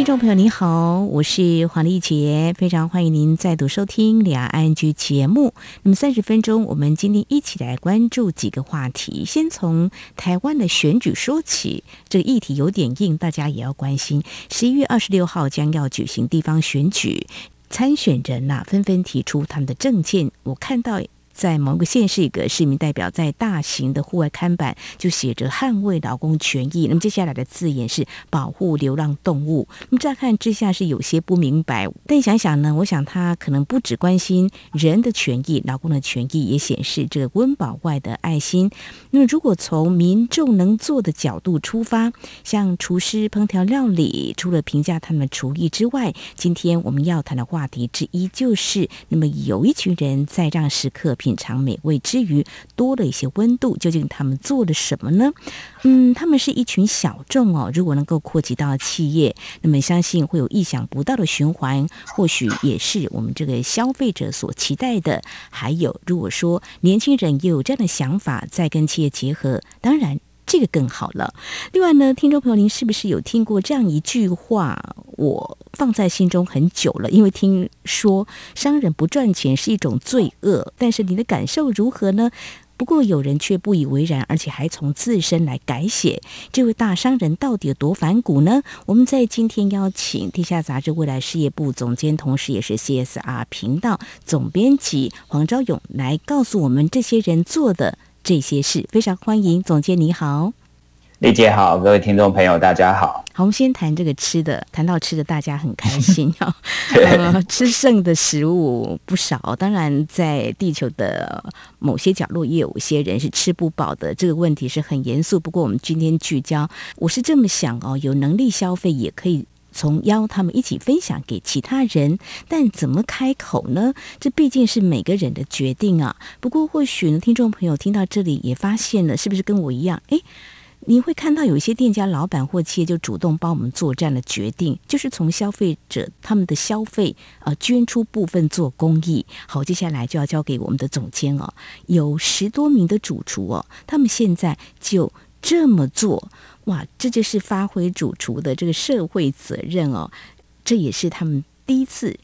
听众朋友，你好，我是黄丽杰，非常欢迎您再度收听《两岸剧》节目。那么三十分钟，我们今天一起来关注几个话题。先从台湾的选举说起，这个议题有点硬，大家也要关心。十一月二十六号将要举行地方选举，参选人呐、啊、纷纷提出他们的政见，我看到。在某个县市，一个市民代表在大型的户外看板就写着“捍卫劳工权益”。那么接下来的字眼是“保护流浪动物”。那么乍看之下是有些不明白，但想想呢，我想他可能不只关心人的权益，劳工的权益也显示这个温饱外的爱心。那么如果从民众能做的角度出发，像厨师烹调料理，除了评价他们厨艺之外，今天我们要谈的话题之一就是，那么有一群人在让食客品。品尝美味之余，多了一些温度。究竟他们做了什么呢？嗯，他们是一群小众哦。如果能够扩及到企业，那么相信会有意想不到的循环。或许也是我们这个消费者所期待的。还有，如果说年轻人也有这样的想法，再跟企业结合，当然。这个更好了。另外呢，听众朋友，您是不是有听过这样一句话？我放在心中很久了，因为听说商人不赚钱是一种罪恶。但是你的感受如何呢？不过有人却不以为然，而且还从自身来改写。这位大商人到底有多反骨呢？我们在今天邀请《天下杂志》未来事业部总监，同时也是 CSR 频道总编辑黄昭勇来告诉我们这些人做的。这些事非常欢迎，总监你好，丽姐好，各位听众朋友大家好。好，我们先谈这个吃的，谈到吃的，大家很开心。吃剩的食物不少，当然在地球的某些角落，也有一些人是吃不饱的。这个问题是很严肃。不过我们今天聚焦，我是这么想哦，有能力消费也可以。从邀他们一起分享给其他人，但怎么开口呢？这毕竟是每个人的决定啊。不过或许呢，听众朋友听到这里也发现了，是不是跟我一样？诶，你会看到有一些店家老板或企业就主动帮我们做这样的决定，就是从消费者他们的消费呃捐出部分做公益。好，接下来就要交给我们的总监哦，有十多名的主厨哦，他们现在就这么做。哇，这就是发挥主厨的这个社会责任哦，这也是他们第一次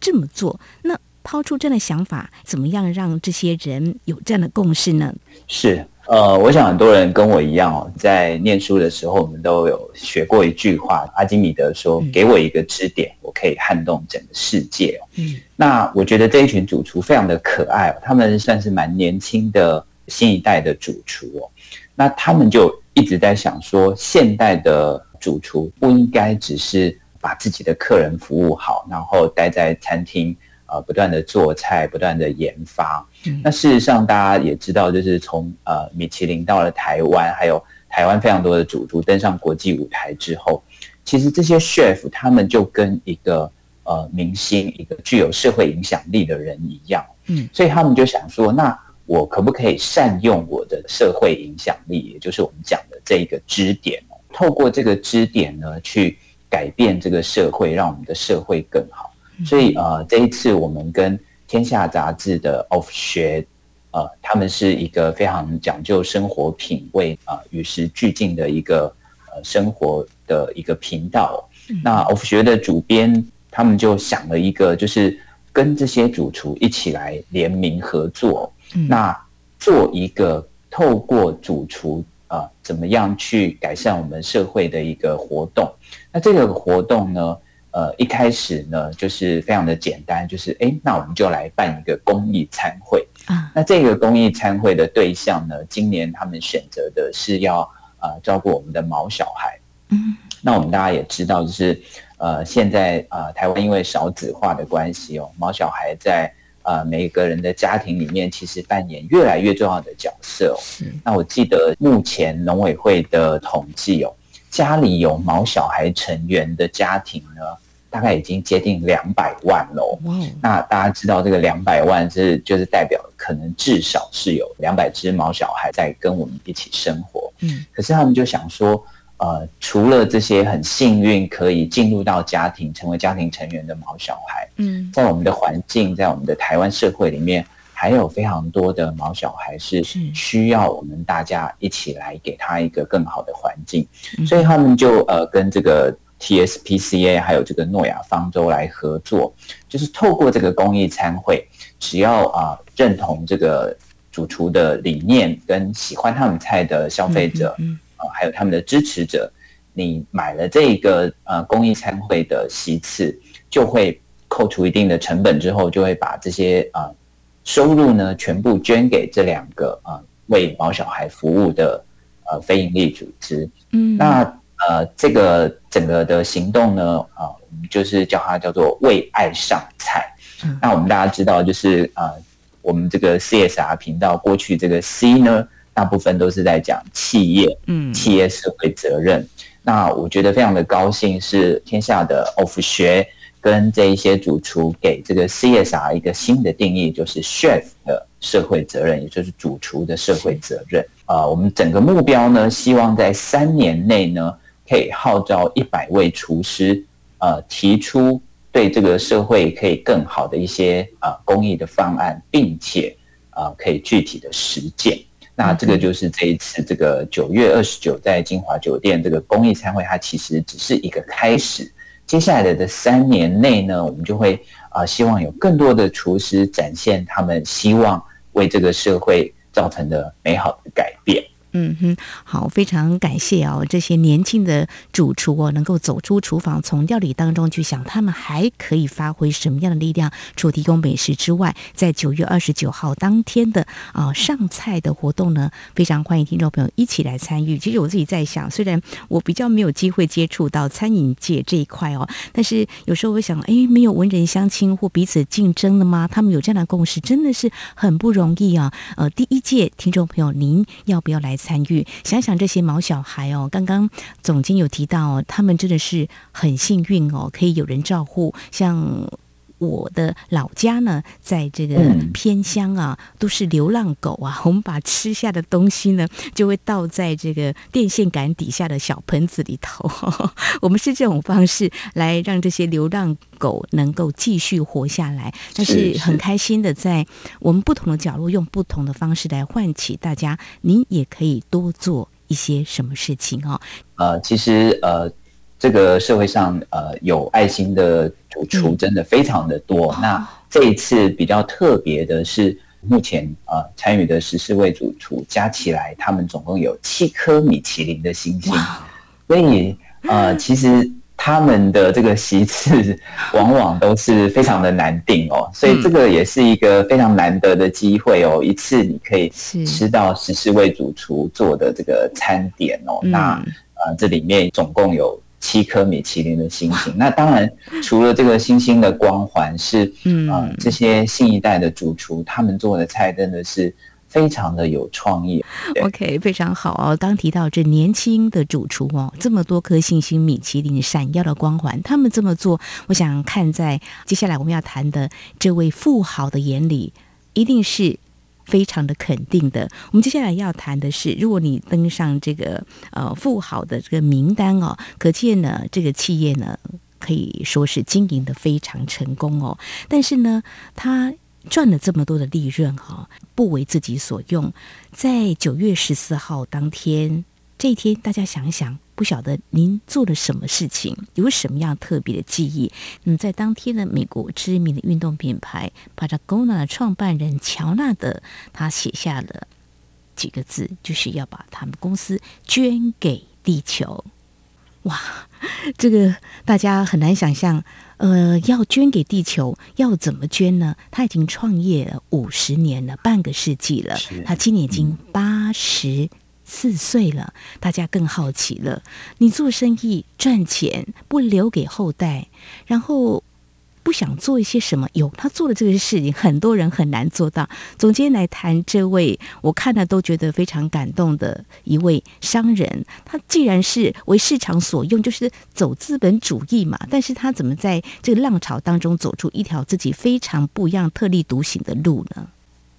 这么做。那抛出这样的想法，怎么样让这些人有这样的共识呢？是，呃，我想很多人跟我一样哦，在念书的时候，我们都有学过一句话，阿基米德说：“给我一个支点，我可以撼动整个世界。”嗯，那我觉得这一群主厨非常的可爱，他们算是蛮年轻的新一代的主厨哦。那他们就一直在想说，现代的主厨不应该只是把自己的客人服务好，然后待在餐厅呃不断的做菜，不断的研发。嗯。那事实上，大家也知道，就是从呃米其林到了台湾，还有台湾非常多的主厨登上国际舞台之后，其实这些 chef 他们就跟一个呃明星，一个具有社会影响力的人一样。嗯。所以他们就想说，那。我可不可以善用我的社会影响力，也就是我们讲的这一个支点，透过这个支点呢，去改变这个社会，让我们的社会更好。所以呃，这一次我们跟天下杂志的 Off 学，呃，他们是一个非常讲究生活品味啊，与时俱进的一个呃生活的一个频道。那 Off 学的主编他们就想了一个，就是跟这些主厨一起来联名合作。那做一个透过主厨啊，怎么样去改善我们社会的一个活动？那这个活动呢，呃，一开始呢就是非常的简单，就是哎，那我们就来办一个公益餐会啊。那这个公益餐会的对象呢，今年他们选择的是要呃照顾我们的毛小孩。嗯，那我们大家也知道，就是呃，现在啊，台湾因为少子化的关系哦，毛小孩在。呃，每一个人的家庭里面，其实扮演越来越重要的角色哦。那我记得目前农委会的统计哦，家里有毛小孩成员的家庭呢，大概已经接近两百万喽。那大家知道这个两百万是就是代表可能至少是有两百只毛小孩在跟我们一起生活。嗯。可是他们就想说，呃，除了这些很幸运可以进入到家庭，成为家庭成员的毛小孩，嗯，在我们的环境，在我们的台湾社会里面，还有非常多的毛小孩是需要我们大家一起来给他一个更好的环境，所以他们就呃跟这个 TSPCA 还有这个诺亚方舟来合作，就是透过这个公益餐会，只要啊、呃、认同这个主厨的理念跟喜欢他们菜的消费者。嗯嗯啊，还有他们的支持者，你买了这个呃公益餐会的席次，就会扣除一定的成本之后，就会把这些啊、呃、收入呢全部捐给这两个啊、呃、为毛小孩服务的呃非营利组织。嗯，那呃这个整个的行动呢，啊、呃、我们就是叫它叫做为爱上菜。嗯，那我们大家知道，就是啊、呃、我们这个 CSR 频道过去这个 C 呢。大部分都是在讲企业，嗯，企业社会责任。那我觉得非常的高兴，是天下的 of 学跟这一些主厨给这个 CSR 一个新的定义，就是 chef 的社会责任，也就是主厨的社会责任。啊，我们整个目标呢，希望在三年内呢，可以号召一百位厨师，呃，提出对这个社会可以更好的一些啊公益的方案，并且啊可以具体的实践。那这个就是这一次这个九月二十九在金华酒店这个公益餐会，它其实只是一个开始。接下来的这三年内呢，我们就会啊，希望有更多的厨师展现他们希望为这个社会造成的美好的改变。嗯哼，好，非常感谢哦，这些年轻的主厨哦，能够走出厨房，从料理当中去想，他们还可以发挥什么样的力量，除提供美食之外，在九月二十九号当天的啊、上菜的活动呢，非常欢迎听众朋友一起来参与。其实我自己在想，虽然我比较没有机会接触到餐饮界这一块哦，但是有时候我想，哎，没有文人相亲或彼此竞争的吗？他们有这样的共识，真的是很不容易啊。呃，第一届听众朋友，您要不要来参与，想想这些毛小孩哦，刚刚总监有提到哦，他们真的是很幸运哦，可以有人照顾。像我的老家呢，在这个偏乡啊，都是流浪狗啊。我们把吃下的东西呢，就会倒在这个电线杆底下的小盆子里头。我们是这种方式来让这些流浪狗能够继续活下来，但是很开心的在我们不同的角落，用不同的方式来唤起大家。您也可以多做一些什么事情哦。呃，其实呃。这个社会上，呃，有爱心的主厨真的非常的多。嗯、那这一次比较特别的是，目前呃参与的十四位主厨加起来，他们总共有七颗米其林的星星。所以呃，其实他们的这个席次往往都是非常的难定哦。所以这个也是一个非常难得的机会哦，一次你可以吃到十四位主厨做的这个餐点哦。那呃，这里面总共有。七颗米其林的星星，那当然除了这个星星的光环是，嗯、呃，这些新一代的主厨他们做的菜真的是非常的有创意。OK，非常好哦。刚提到这年轻的主厨哦，这么多颗星星米其林闪耀的光环，他们这么做，我想看在接下来我们要谈的这位富豪的眼里，一定是。非常的肯定的。我们接下来要谈的是，如果你登上这个呃富豪的这个名单哦，可见呢这个企业呢可以说是经营的非常成功哦。但是呢，他赚了这么多的利润哈、不为自己所用。在九月十四号当天，这一天大家想一想。不晓得您做了什么事情，有什么样特别的记忆？嗯，在当天呢，美国知名的运动品牌 Patagonia 的创办人乔纳德，他写下了几个字，就是要把他们公司捐给地球。哇，这个大家很难想象，呃，要捐给地球，要怎么捐呢？他已经创业了五十年了，半个世纪了，他今年已经八十。四岁了，大家更好奇了。你做生意赚钱不留给后代，然后不想做一些什么？有他做的这个事情，很多人很难做到。总监来谈这位，我看了都觉得非常感动的一位商人。他既然是为市场所用，就是走资本主义嘛，但是他怎么在这个浪潮当中走出一条自己非常不一样、特立独行的路呢？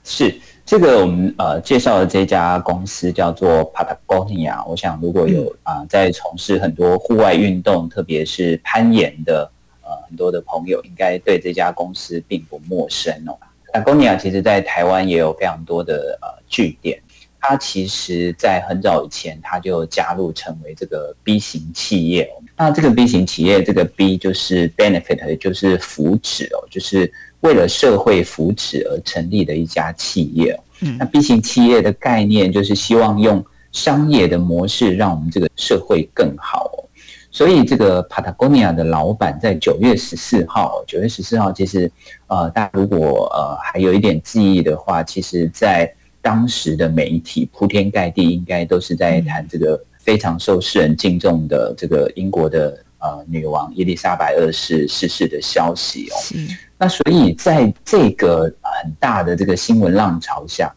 是这个我们呃介绍的这家公司叫做 Patagonia。我想如果有啊、呃、在从事很多户外运动，特别是攀岩的呃很多的朋友，应该对这家公司并不陌生哦。Patagonia 其实在台湾也有非常多的呃据点。它其实，在很早以前，它就加入成为这个 B 型企业。那这个 B 型企业，这个 B 就是 benefit，也就是福祉哦，就是为了社会福祉而成立的一家企业。嗯，那 B 型企业的概念就是希望用商业的模式，让我们这个社会更好哦。所以，这个 Patagonia 的老板在九月十四号，九月十四号，其实呃，大家如果呃还有一点记忆的话，其实在当时的媒体铺天盖地，应该都是在谈这个非常受世人敬重的这个英国的呃女王伊丽莎白二世逝世的消息哦。那所以在这个很大的这个新闻浪潮下，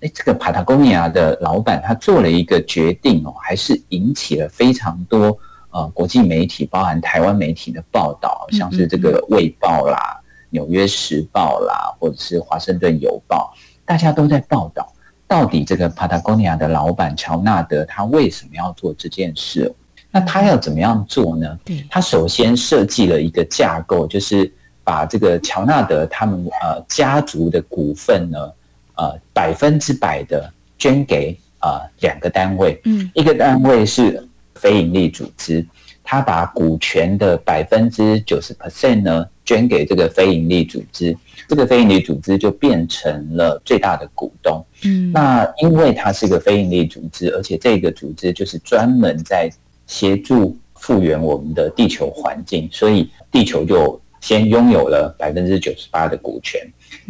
哎，这个 Patagonia 的老板他做了一个决定哦，还是引起了非常多呃国际媒体，包含台湾媒体的报道，像是这个《卫报》啦、《纽约时报》啦，或者是《华盛顿邮报》。大家都在报道，到底这个 Patagonia 的老板乔纳德他为什么要做这件事？那他要怎么样做呢？他首先设计了一个架构，就是把这个乔纳德他们呃家族的股份呢，呃百分之百的捐给呃两个单位，嗯，一个单位是非营利组织，他把股权的百分之九十 percent 呢捐给这个非营利组织。这个非营利组织就变成了最大的股东。嗯，那因为它是一个非营利组织，而且这个组织就是专门在协助复原我们的地球环境，所以地球就先拥有了百分之九十八的股权。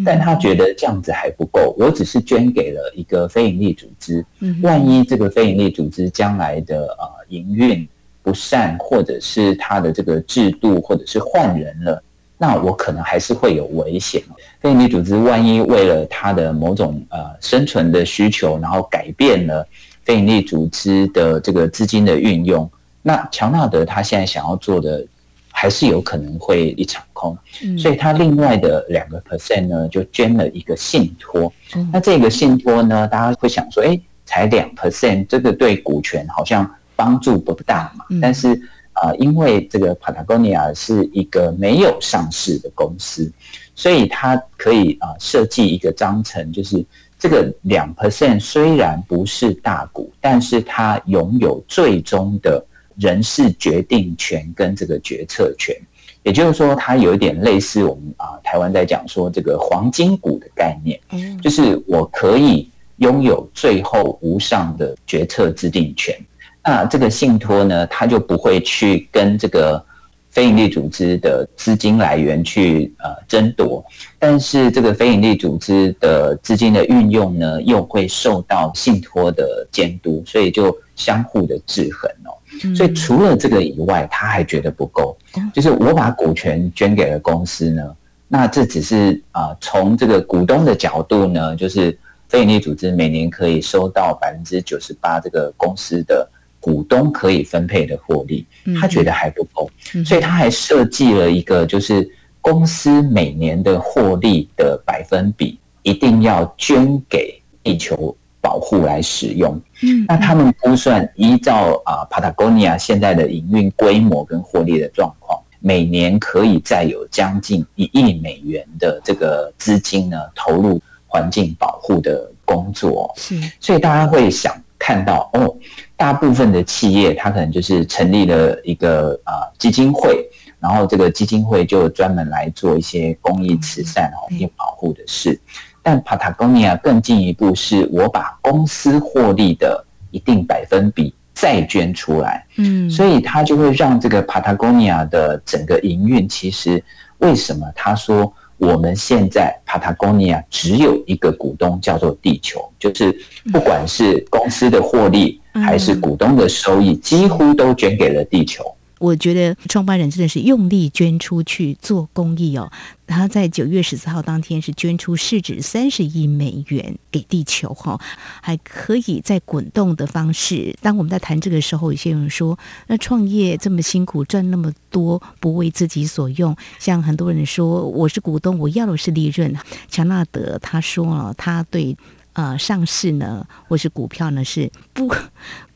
但他觉得这样子还不够，我只是捐给了一个非营利组织，万一这个非营利组织将来的呃营运不善，或者是它的这个制度，或者是换人了。那我可能还是会有危险。非营利组织万一为了他的某种呃生存的需求，然后改变了非营利组织的这个资金的运用，那乔纳德他现在想要做的还是有可能会一场空。所以他另外的两个 percent 呢，就捐了一个信托。那这个信托呢，大家会想说，哎，才两 percent，这个对股权好像帮助不大嘛？但是。啊、呃，因为这个 Patagonia 是一个没有上市的公司，所以它可以啊、呃、设计一个章程，就是这个两 percent 虽然不是大股，但是它拥有最终的人事决定权跟这个决策权，也就是说，它有一点类似我们啊、呃、台湾在讲说这个黄金股的概念，嗯就是我可以拥有最后无上的决策制定权。那这个信托呢，它就不会去跟这个非营利组织的资金来源去呃争夺，但是这个非营利组织的资金的运用呢，又会受到信托的监督，所以就相互的制衡哦。所以除了这个以外，他还觉得不够，就是我把股权捐给了公司呢，那这只是啊从这个股东的角度呢，就是非营利组织每年可以收到百分之九十八这个公司的。股东可以分配的获利，他觉得还不够，所以他还设计了一个，就是公司每年的获利的百分比一定要捐给地球保护来使用。嗯那他们估算，依照啊 Patagonia 现在的营运规模跟获利的状况，每年可以再有将近一亿美元的这个资金呢投入环境保护的工作。是所以大家会想看到哦。大部分的企业，它可能就是成立了一个啊基金会，然后这个基金会就专门来做一些公益慈善、环境保护的事。但 Patagonia 更进一步，是我把公司获利的一定百分比再捐出来。嗯，所以它就会让这个 Patagonia 的整个营运，其实为什么他说？我们现在 Patagonia 只有一个股东，叫做地球，就是不管是公司的获利还是股东的收益，几乎都捐给了地球。我觉得创办人真的是用力捐出去做公益哦。他在九月十四号当天是捐出市值三十亿美元给地球哈，还可以在滚动的方式。当我们在谈这个时候，有些人说，那创业这么辛苦，赚那么多，不为自己所用。像很多人说，我是股东，我要的是利润。强纳德他说了，他对呃上市呢，或是股票呢是不。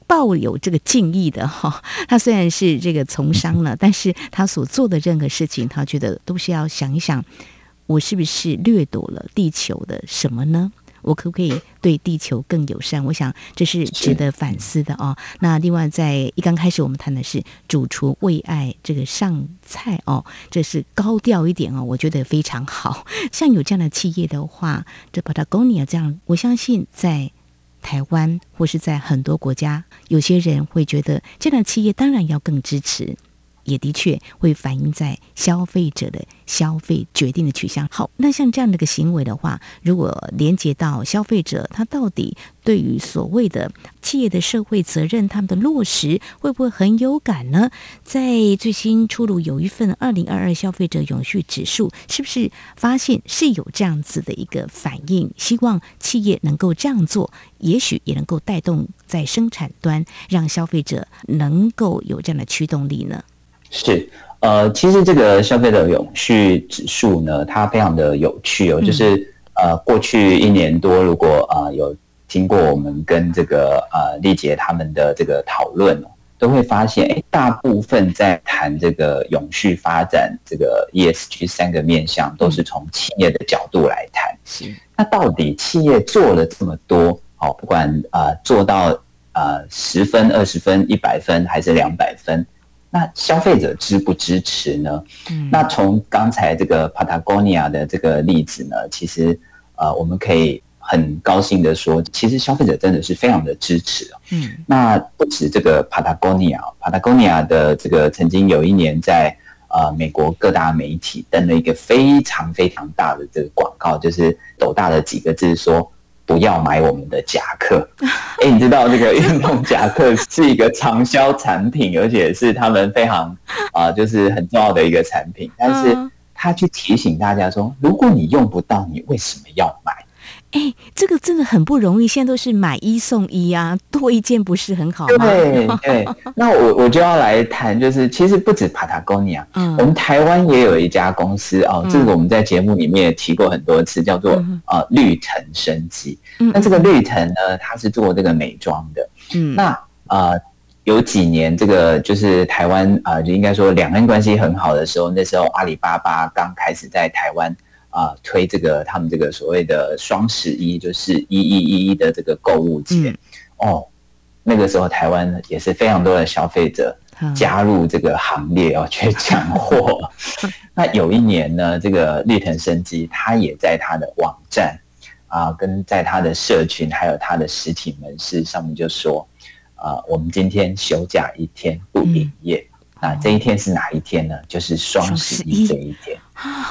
抱有这个敬意的哈，他虽然是这个从商了，但是他所做的任何事情，他觉得都是要想一想，我是不是掠夺了地球的什么呢？我可不可以对地球更友善？我想这是值得反思的哦。那另外，在一刚开始我们谈的是主厨为爱这个上菜哦，这是高调一点哦，我觉得非常好。像有这样的企业的话，这 Patagonia 这样，我相信在。台湾或是在很多国家，有些人会觉得这样的企业当然要更支持。也的确会反映在消费者的消费决定的取向。好，那像这样的一个行为的话，如果连接到消费者，他到底对于所谓的企业的社会责任，他们的落实会不会很有感呢？在最新出炉有一份二零二二消费者永续指数，是不是发现是有这样子的一个反应？希望企业能够这样做，也许也能够带动在生产端，让消费者能够有这样的驱动力呢？是，呃，其实这个消费者永续指数呢，它非常的有趣哦。就是呃，过去一年多，如果呃有经过我们跟这个呃丽姐他们的这个讨论，都会发现，哎，大部分在谈这个永续发展这个 ESG 三个面向，都是从企业的角度来谈。是，那到底企业做了这么多，哦，不管呃做到呃十分、二十分、一百分，还是两百分？那消费者支不支持呢？嗯，那从刚才这个 Patagonia 的这个例子呢，其实呃，我们可以很高兴的说，其实消费者真的是非常的支持。嗯，那不止这个 Patagonia，Patagonia 的这个曾经有一年在呃美国各大媒体登了一个非常非常大的这个广告，就是斗大的几个字说。不要买我们的夹克。哎，你知道这个 运动夹克是一个畅销产品，而且是他们非常啊、呃，就是很重要的一个产品。但是他去提醒大家说，如果你用不到，你为什么要买？哎，这个真的很不容易。现在都是买一送一啊，多一件不是很好吗？对对。那我我就要来谈，就是其实不止 Patagonia，嗯，我们台湾也有一家公司哦，这个我们在节目里面也提过很多次，叫做呃绿藤生机。那这个绿藤呢，它是做这个美妆的。嗯，那呃有几年这个就是台湾啊、呃，就应该说两岸关系很好的时候，那时候阿里巴巴刚开始在台湾。啊，推这个他们这个所谓的双十一，就是一一一一的这个购物节、嗯、哦。那个时候台湾也是非常多的消费者加入这个行列哦，去抢货。那有一年呢，这个绿藤生机，他也在他的网站啊，跟在他的社群，还有他的实体门市上面就说啊，我们今天休假一天不营业。那、嗯、这一天是哪一天呢？就是双十一这一天，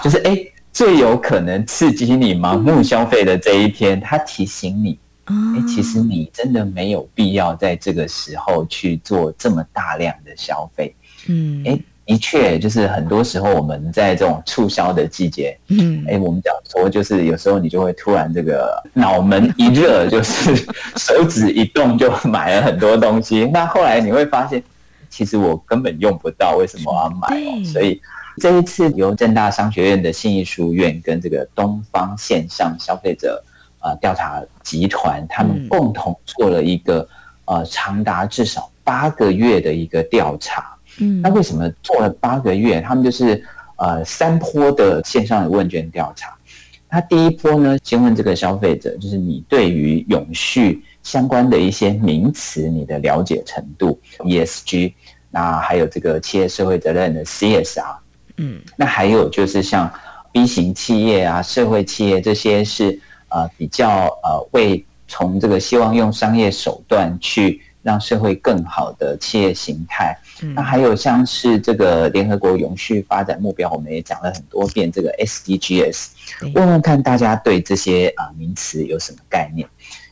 就是哎。诶最有可能刺激你盲目消费的这一天，他提醒你，哎，其实你真的没有必要在这个时候去做这么大量的消费。嗯，哎，的确，就是很多时候我们在这种促销的季节，嗯，哎，我们讲说，就是有时候你就会突然这个脑门一热，就是手指一动就买了很多东西。那后来你会发现，其实我根本用不到，为什么我要买哦？所以。这一次由正大商学院的信义书院跟这个东方线上消费者呃调查集团，他们共同做了一个呃长达至少八个月的一个调查。嗯，那为什么做了八个月？他们就是呃三波的线上的问卷调查。那第一波呢，先问这个消费者，就是你对于永续相关的一些名词，你的了解程度，ESG，那还有这个企业社会责任的 CSR。嗯，那还有就是像 B 型企业啊，社会企业这些是呃比较呃为从这个希望用商业手段去让社会更好的企业形态。嗯，那还有像是这个联合国永续发展目标，我们也讲了很多遍这个 SDGs，问问看大家对这些啊名词有什么概念，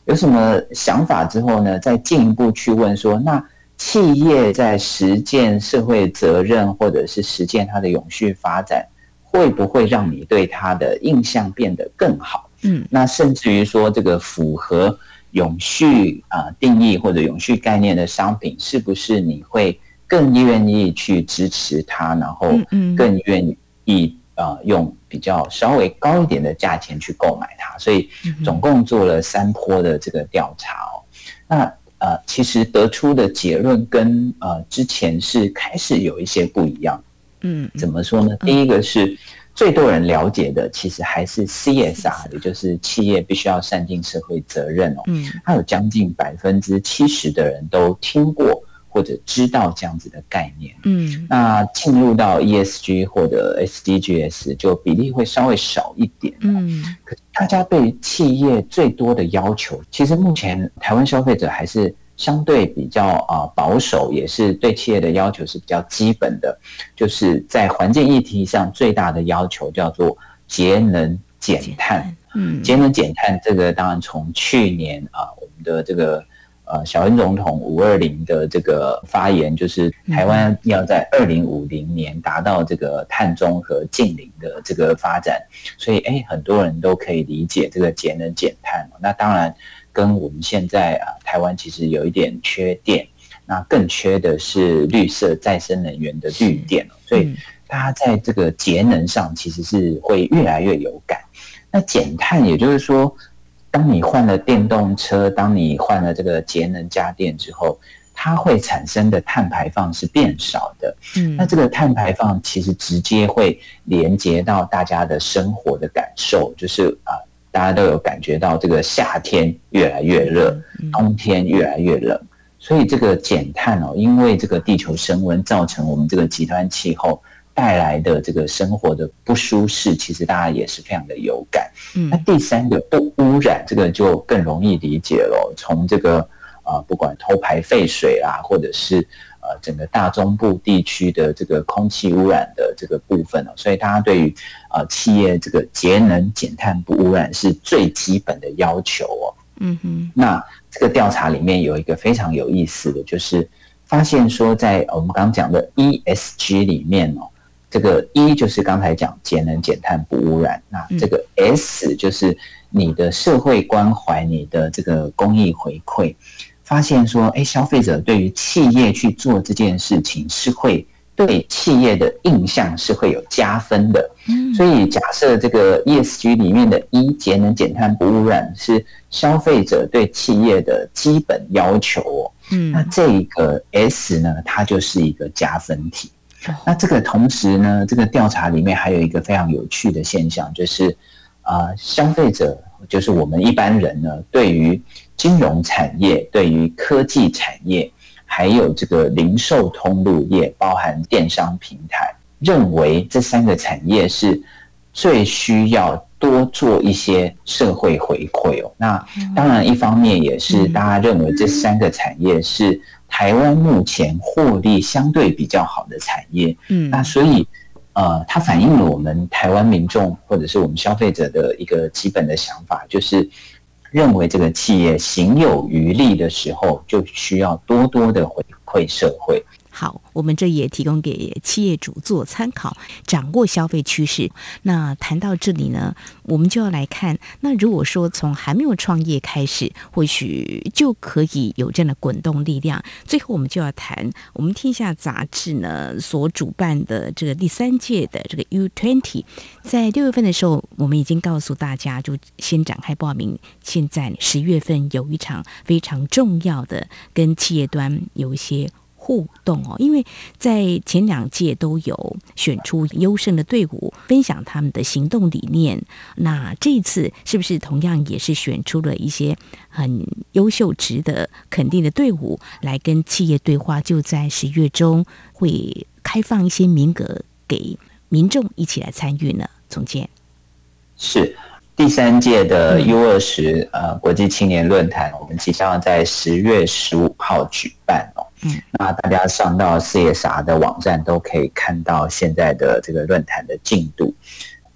有什么想法之后呢，再进一步去问说，那企业在实践社会责任，或者是实践它的永续发展，会不会让你对它的印象变得更好？嗯，那甚至于说，这个符合永续啊定义或者永续概念的商品，是不是你会更愿意去支持它，然后更愿意啊用比较稍微高一点的价钱去购买它？所以总共做了三波的这个调查哦。那呃，其实得出的结论跟呃之前是开始有一些不一样。嗯，怎么说呢？第一个是最多人了解的，其实还是 CSR，也就是企业必须要善尽社会责任哦。嗯，它有将近百分之七十的人都听过或者知道这样子的概念。嗯，那进入到 ESG 或者 SDGs 就比例会稍微少一点。嗯，可。大家对企业最多的要求，其实目前台湾消费者还是相对比较啊保守，也是对企业的要求是比较基本的，就是在环境议题上最大的要求叫做节能减碳。嗯，节能减碳这个当然从去年啊我们的这个。呃，小英总统五二零的这个发言，就是台湾要在二零五零年达到这个碳中和净零的这个发展，所以哎，很多人都可以理解这个节能减碳。那当然，跟我们现在啊，台湾其实有一点缺电，那更缺的是绿色再生能源的绿电，所以大家在这个节能上其实是会越来越有感。那减碳，也就是说。当你换了电动车，当你换了这个节能家电之后，它会产生的碳排放是变少的。嗯，那这个碳排放其实直接会连接到大家的生活的感受，就是啊，大家都有感觉到这个夏天越来越热，冬天越来越冷，所以这个减碳哦，因为这个地球升温造成我们这个极端气候。带来的这个生活的不舒适，其实大家也是非常的有感。嗯，那第三个不污染，这个就更容易理解了。从这个啊、呃，不管偷排废水啊，或者是呃整个大中部地区的这个空气污染的这个部分，所以大家对于啊、呃、企业这个节能减碳不污染是最基本的要求哦。嗯哼，那这个调查里面有一个非常有意思的就是发现说，在我们刚刚讲的 ESG 里面哦。这个一就是刚才讲节能减碳不污染，那这个 S 就是你的社会关怀，你的这个公益回馈，发现说，哎，消费者对于企业去做这件事情是会对企业的印象是会有加分的。所以假设这个 ESG 里面的一节能减碳不污染是消费者对企业的基本要求哦，那这个 S 呢，它就是一个加分题。那这个同时呢，这个调查里面还有一个非常有趣的现象，就是啊、呃，消费者就是我们一般人呢，对于金融产业、对于科技产业，还有这个零售通路业，包含电商平台，认为这三个产业是最需要多做一些社会回馈哦。那当然，一方面也是大家认为这三个产业是。台湾目前获利相对比较好的产业，嗯，那所以，呃，它反映了我们台湾民众或者是我们消费者的一个基本的想法，就是认为这个企业行有余力的时候，就需要多多的回馈社会。好，我们这也提供给企业主做参考，掌握消费趋势。那谈到这里呢，我们就要来看，那如果说从还没有创业开始，或许就可以有这样的滚动力量。最后，我们就要谈我们天下杂志呢所主办的这个第三届的这个 U20，在六月份的时候，我们已经告诉大家，就先展开报名。现在十月份有一场非常重要的，跟企业端有一些。互动哦，因为在前两届都有选出优胜的队伍，分享他们的行动理念。那这一次是不是同样也是选出了一些很优秀、值得肯定的队伍来跟企业对话？就在十月中会开放一些名额给民众一起来参与呢？总监是第三届的 U 二十呃国际青年论坛，我们即将在十月十五号举办哦。嗯，那大家上到 CSR 的网站都可以看到现在的这个论坛的进度。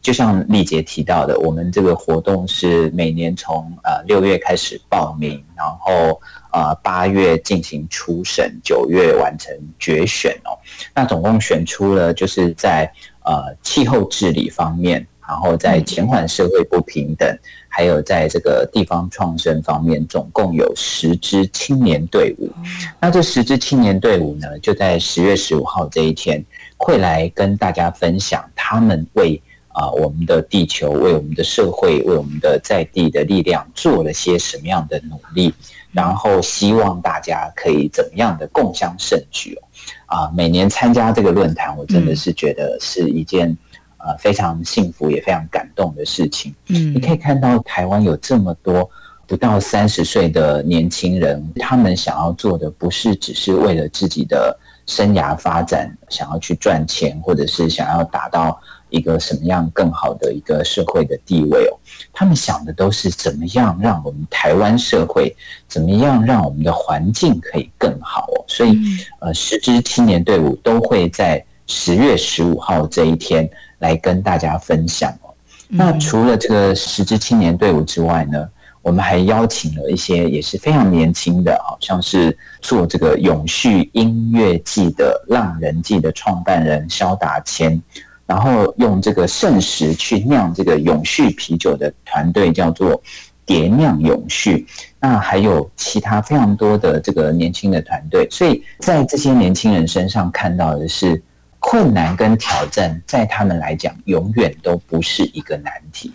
就像丽姐提到的，我们这个活动是每年从呃六月开始报名，然后呃八月进行初审，九月完成决选哦。那总共选出了就是在呃气候治理方面，然后在减缓社会不平等，还有在这个地方创生方面，总共有十支青年队伍。那这十支青年队伍呢，就在十月十五号这一天会来跟大家分享他们为。啊，我们的地球为我们的社会为我们的在地的力量做了些什么样的努力？然后希望大家可以怎么样的共襄盛举哦？啊，每年参加这个论坛，我真的是觉得是一件呃非常幸福也非常感动的事情。嗯，你可以看到台湾有这么多不到三十岁的年轻人，他们想要做的不是只是为了自己的生涯发展，想要去赚钱，或者是想要达到。一个什么样更好的一个社会的地位哦？他们想的都是怎么样让我们台湾社会，怎么样让我们的环境可以更好哦？所以，呃，十支青年队伍都会在十月十五号这一天来跟大家分享哦。那除了这个十支青年队伍之外呢，我们还邀请了一些也是非常年轻的，好像是做这个永续音乐季的浪人季的创办人萧达谦。然后用这个圣石去酿这个永续啤酒的团队叫做蝶酿永续，那还有其他非常多的这个年轻的团队，所以在这些年轻人身上看到的是困难跟挑战，在他们来讲永远都不是一个难题，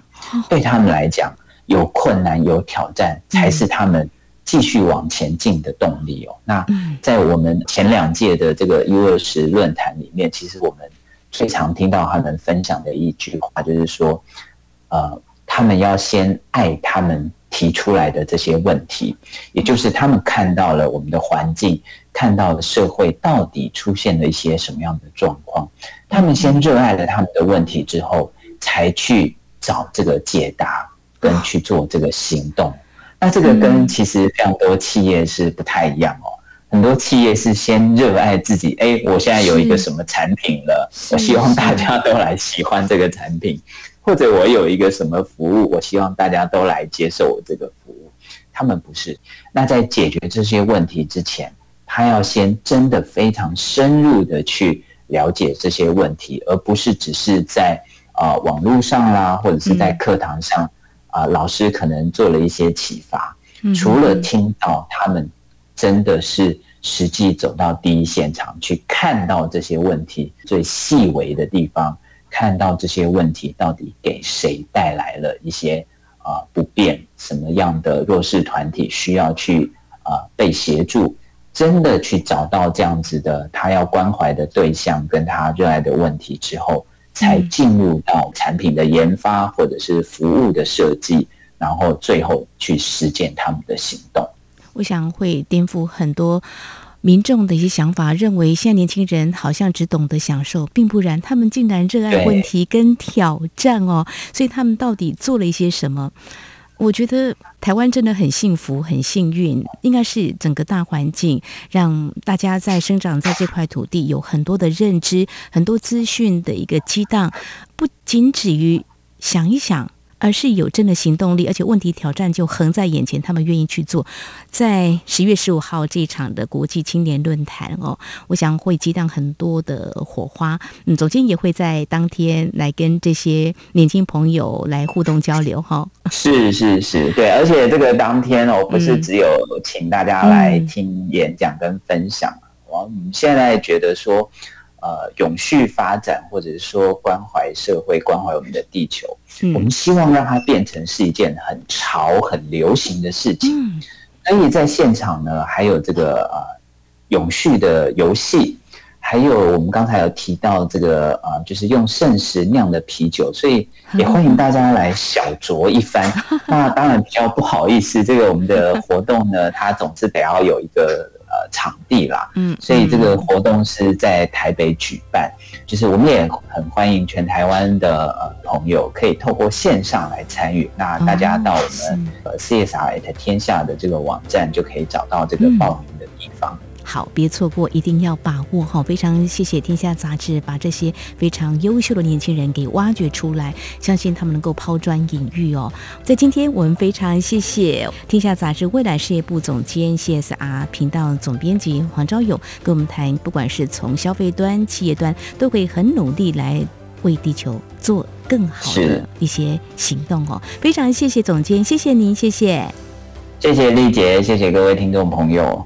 对他们来讲有困难有挑战才是他们继续往前进的动力哦。那在我们前两届的这个 U20 论坛里面，其实我们。最常听到他们分享的一句话，就是说，呃，他们要先爱他们提出来的这些问题，也就是他们看到了我们的环境，看到了社会到底出现了一些什么样的状况，他们先热爱了他们的问题之后，才去找这个解答跟去做这个行动。那这个跟其实非常多企业是不太一样哦。很多企业是先热爱自己，哎，我现在有一个什么产品了，我希望大家都来喜欢这个产品，或者我有一个什么服务，我希望大家都来接受我这个服务。他们不是，那在解决这些问题之前，他要先真的非常深入的去了解这些问题，而不是只是在啊、呃、网络上啦，或者是在课堂上啊、呃，老师可能做了一些启发，除了听到他们。真的是实际走到第一现场去看到这些问题最细微的地方，看到这些问题到底给谁带来了一些啊、呃、不便，什么样的弱势团体需要去啊、呃、被协助，真的去找到这样子的他要关怀的对象跟他热爱的问题之后，才进入到产品的研发或者是服务的设计，然后最后去实践他们的行动。我想会颠覆很多民众的一些想法，认为现在年轻人好像只懂得享受，并不然，他们竟然热爱问题跟挑战哦。所以他们到底做了一些什么？我觉得台湾真的很幸福、很幸运，应该是整个大环境让大家在生长在这块土地有很多的认知、很多资讯的一个激荡，不仅止于想一想。而是有真的行动力，而且问题挑战就横在眼前，他们愿意去做。在十月十五号这一场的国际青年论坛哦，我想会激荡很多的火花。嗯，总监也会在当天来跟这些年轻朋友来互动交流哈。是是是，对，而且这个当天哦，不是只有请大家来听演讲跟分享，我们现在觉得说。呃，永续发展，或者是说关怀社会、关怀我们的地球，嗯，我们希望让它变成是一件很潮、很流行的事情。嗯，所以在现场呢，还有这个呃永续的游戏，还有我们刚才有提到这个呃，就是用圣石酿的啤酒，所以也欢迎大家来小酌一番。那当然比较不好意思，这个我们的活动呢，它总是得要有一个。呃，场地啦，嗯，所以这个活动是在台北举办，嗯，就是我们也很欢迎全台湾的呃朋友可以透过线上来参与。那大家到我们呃 CSR at 天下的这个网站就可以找到这个报名的地方。好，别错过，一定要把握哈！非常谢谢《天下杂志》把这些非常优秀的年轻人给挖掘出来，相信他们能够抛砖引玉哦。在今天，我们非常谢谢《天下杂志》未来事业部总监、CSR 频道总编辑黄昭勇跟我们谈，不管是从消费端、企业端，都会很努力来为地球做更好的一些行动哦。非常谢谢总监，谢谢您，谢谢，谢谢丽姐，谢谢各位听众朋友。